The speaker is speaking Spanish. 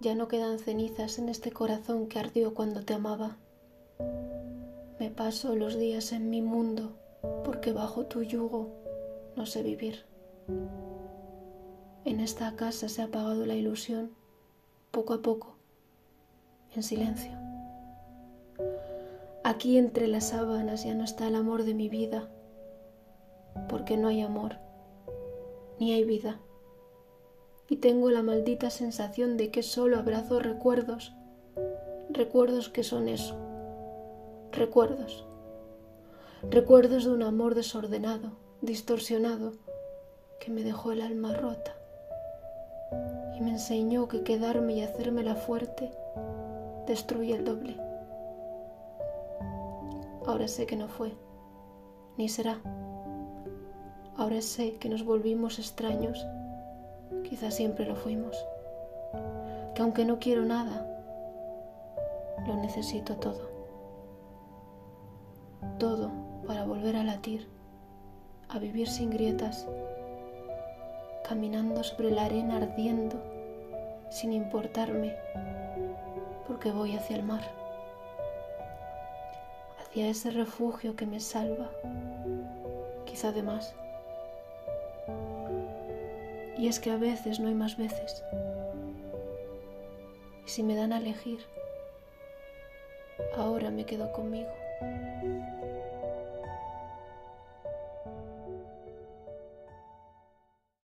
Ya no quedan cenizas en este corazón que ardió cuando te amaba. Me paso los días en mi mundo porque bajo tu yugo no sé vivir. En esta casa se ha apagado la ilusión, poco a poco, en silencio. Aquí entre las sábanas ya no está el amor de mi vida, porque no hay amor, ni hay vida y tengo la maldita sensación de que solo abrazo recuerdos, recuerdos que son eso, recuerdos, recuerdos de un amor desordenado, distorsionado, que me dejó el alma rota y me enseñó que quedarme y hacérmela fuerte destruye el doble. Ahora sé que no fue, ni será. Ahora sé que nos volvimos extraños Quizás siempre lo fuimos. Que aunque no quiero nada, lo necesito todo. Todo para volver a latir, a vivir sin grietas, caminando sobre la arena ardiendo, sin importarme, porque voy hacia el mar, hacia ese refugio que me salva, quizá de más. Y es que a veces no hay más veces. Y si me dan a elegir, ahora me quedo conmigo.